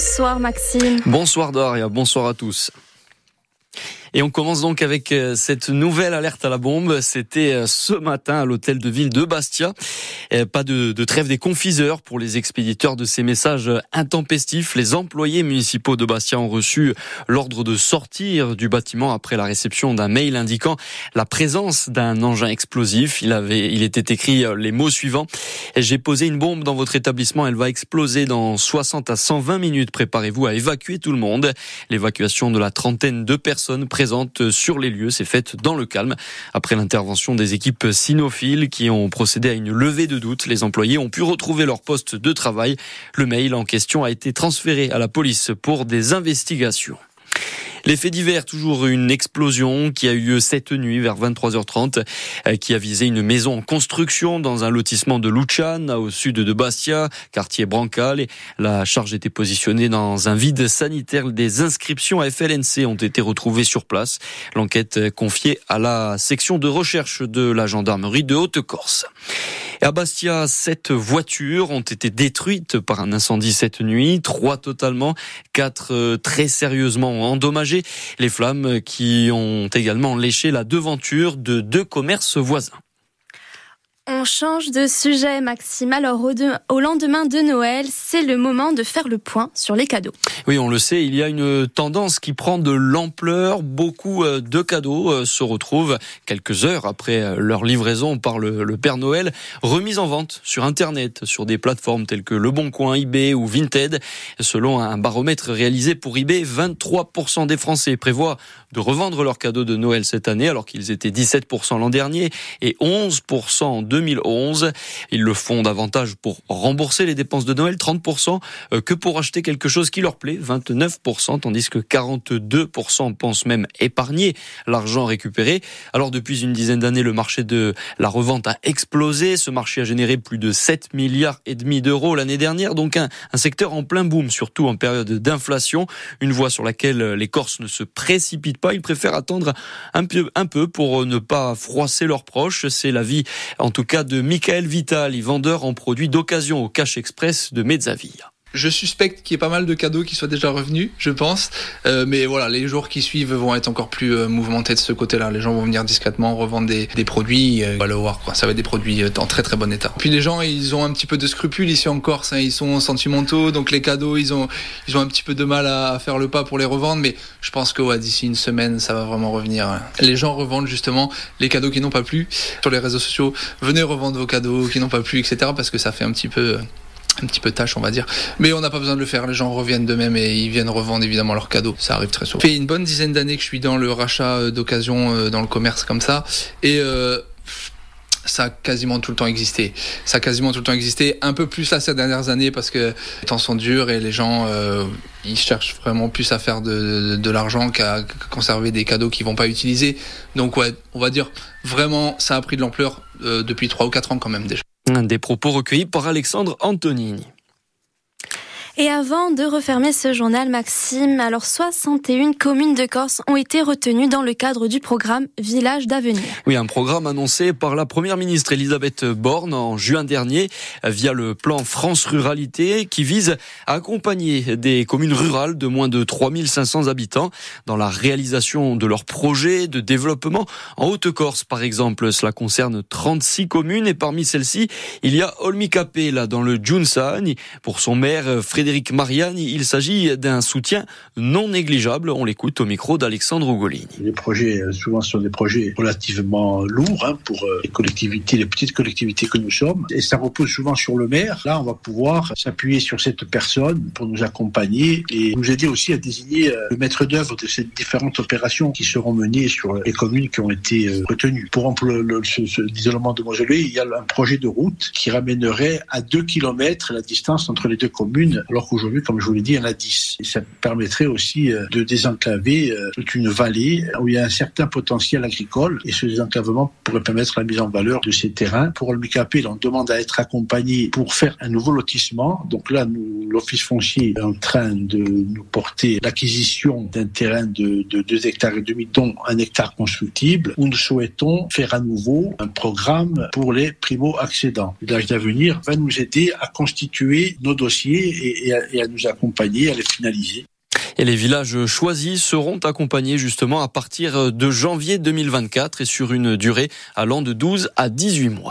Bonsoir Maxime. Bonsoir Daria, bonsoir à tous. Et on commence donc avec euh, cette nouvelle alerte à la bombe. C'était euh, ce matin à l'hôtel de ville de Bastia. Euh, pas de, de, trêve des confiseurs pour les expéditeurs de ces messages intempestifs. Les employés municipaux de Bastia ont reçu l'ordre de sortir du bâtiment après la réception d'un mail indiquant la présence d'un engin explosif. Il avait, il était écrit les mots suivants. J'ai posé une bombe dans votre établissement. Elle va exploser dans 60 à 120 minutes. Préparez-vous à évacuer tout le monde. L'évacuation de la trentaine de personnes présente sur les lieux s'est faite dans le calme. Après l'intervention des équipes cynophiles qui ont procédé à une levée de doute, les employés ont pu retrouver leur poste de travail. Le mail en question a été transféré à la police pour des investigations. Les faits divers, toujours une explosion qui a eu lieu cette nuit vers 23h30, euh, qui a visé une maison en construction dans un lotissement de Luciane, au sud de Bastia, quartier Brancal. la charge était positionnée dans un vide sanitaire. Des inscriptions à FLNC ont été retrouvées sur place. L'enquête confiée à la section de recherche de la gendarmerie de Haute-Corse. À Bastia, sept voitures ont été détruites par un incendie cette nuit, trois totalement, quatre euh, très sérieusement endommagées. Les flammes qui ont également léché la devanture de deux commerces voisins. On change de sujet, Maxime. Alors, au, lendemain de Noël, c'est le moment de faire le point sur les cadeaux. Oui, on le sait, il y a une tendance qui prend de l'ampleur. Beaucoup euh, de cadeaux euh, se retrouvent quelques heures après euh, leur livraison par le, Père Noël, remis en vente sur Internet, sur des plateformes telles que Le Bon Coin, eBay ou Vinted. Selon un baromètre réalisé pour eBay, 23% des Français prévoient de revendre leurs cadeaux de Noël cette année, alors qu'ils étaient 17% l'an dernier et 11% en 2011. Ils le font davantage pour rembourser les dépenses de Noël, 30%, euh, que pour acheter quelque chose qui leur plaît, 29%, tandis que 42% pensent même épargner l'argent récupéré. Alors depuis une dizaine d'années, le marché de la revente a explosé. Ce marché a généré plus de 7 milliards et demi d'euros l'année dernière, donc un, secteur en plein boom, surtout en période d'inflation. Une voie sur laquelle les Corses ne se précipitent pas. Ils préfèrent attendre un peu, un peu pour ne pas froisser leurs proches. C'est la vie, en tout cas, de Michael Vitali, vendeur en produits d'occasion au Cash Express de Mezzavilla. Je suspecte qu'il y ait pas mal de cadeaux qui soient déjà revenus, je pense. Euh, mais voilà, les jours qui suivent vont être encore plus euh, mouvementés de ce côté-là. Les gens vont venir discrètement revendre des, produits. Euh, le voir, quoi. Ça va être des produits en très très bon état. Puis les gens, ils ont un petit peu de scrupules ici en Corse. Hein. Ils sont sentimentaux, donc les cadeaux, ils ont ils ont un petit peu de mal à, faire le pas pour les revendre. Mais je pense que d'ici une semaine, ça va vraiment revenir. Hein. Les gens revendent justement les cadeaux qui n'ont pas plu sur les réseaux sociaux. Venez revendre vos cadeaux qui n'ont pas plu, etc. Parce que ça fait un petit peu un petit peu tâche, on va dire. Mais on n'a pas besoin de le faire. Les gens reviennent d'eux-mêmes et ils viennent revendre évidemment leurs cadeaux. Ça arrive très souvent. Ça fait une bonne dizaine d'années que je suis dans le rachat euh, d'occasion euh, dans le commerce comme ça. Et euh, ça a quasiment tout le temps existé. Ça a quasiment tout le temps existé. Un peu plus là ces dernières années parce que les temps sont durs et les gens ils cherchent vraiment plus à faire de, de, l'argent qu'à conserver des cadeaux qu'ils vont pas utiliser. Donc ouais, on va dire vraiment ça a pris de l'ampleur depuis 3 ou 4 ans quand même déjà. Des propos recueillis par Alexandre Antonini. Et avant de refermer ce journal, Maxime, alors 61 communes de Corse ont été retenues dans le cadre du programme Village d'avenir. Oui, un programme annoncé par la première ministre Elisabeth Borne en juin dernier via le plan France Ruralité qui vise à accompagner des communes rurales de moins de 3500 habitants dans la réalisation de leurs projets de développement. En Haute-Corse, par exemple, cela concerne 36 communes et parmi celles-ci, il y a Olmicapé, là, dans le Junsani, pour son maire Frédéric Frédéric Mariani, il s'agit d'un soutien non négligeable. On l'écoute au micro d'Alexandre Ugolini. Les projets, euh, souvent, sont des projets relativement lourds hein, pour euh, les collectivités, les petites collectivités que nous sommes. Et ça repose souvent sur le maire. Là, on va pouvoir s'appuyer sur cette personne pour nous accompagner et nous aider aussi à désigner euh, le maître d'œuvre de ces différentes opérations qui seront menées sur les communes qui ont été retenues. Pour l'isolement de Moselé, il y a un projet de route qui ramènerait à 2 km la distance entre les deux communes qu'aujourd'hui, comme je vous l'ai dit, il y en a 10. Et ça permettrait aussi euh, de désenclaver euh, toute une vallée où il y a un certain potentiel agricole et ce désenclavement pourrait permettre la mise en valeur de ces terrains. Pour le MICAP, on demande à être accompagné pour faire un nouveau lotissement. Donc là, l'Office foncier est en train de nous porter l'acquisition d'un terrain de, de 2 hectares et demi, dont un hectare constructible, où nous souhaitons faire à nouveau un programme pour les primo-accédants. L'âge d'avenir va nous aider à constituer nos dossiers et et à, nous accompagner à les finaliser. Et les villages choisis seront accompagnés justement à partir de janvier 2024 et sur une durée allant de 12 à 18 mois.